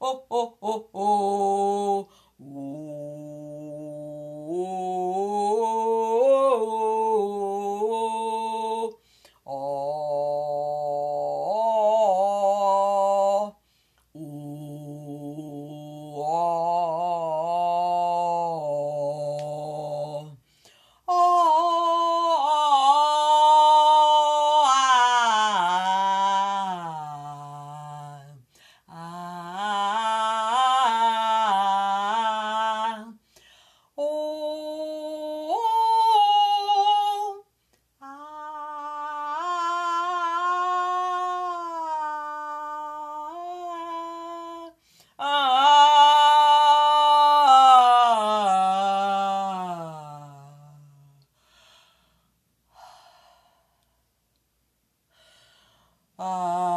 oh, oh, oh, oh. 啊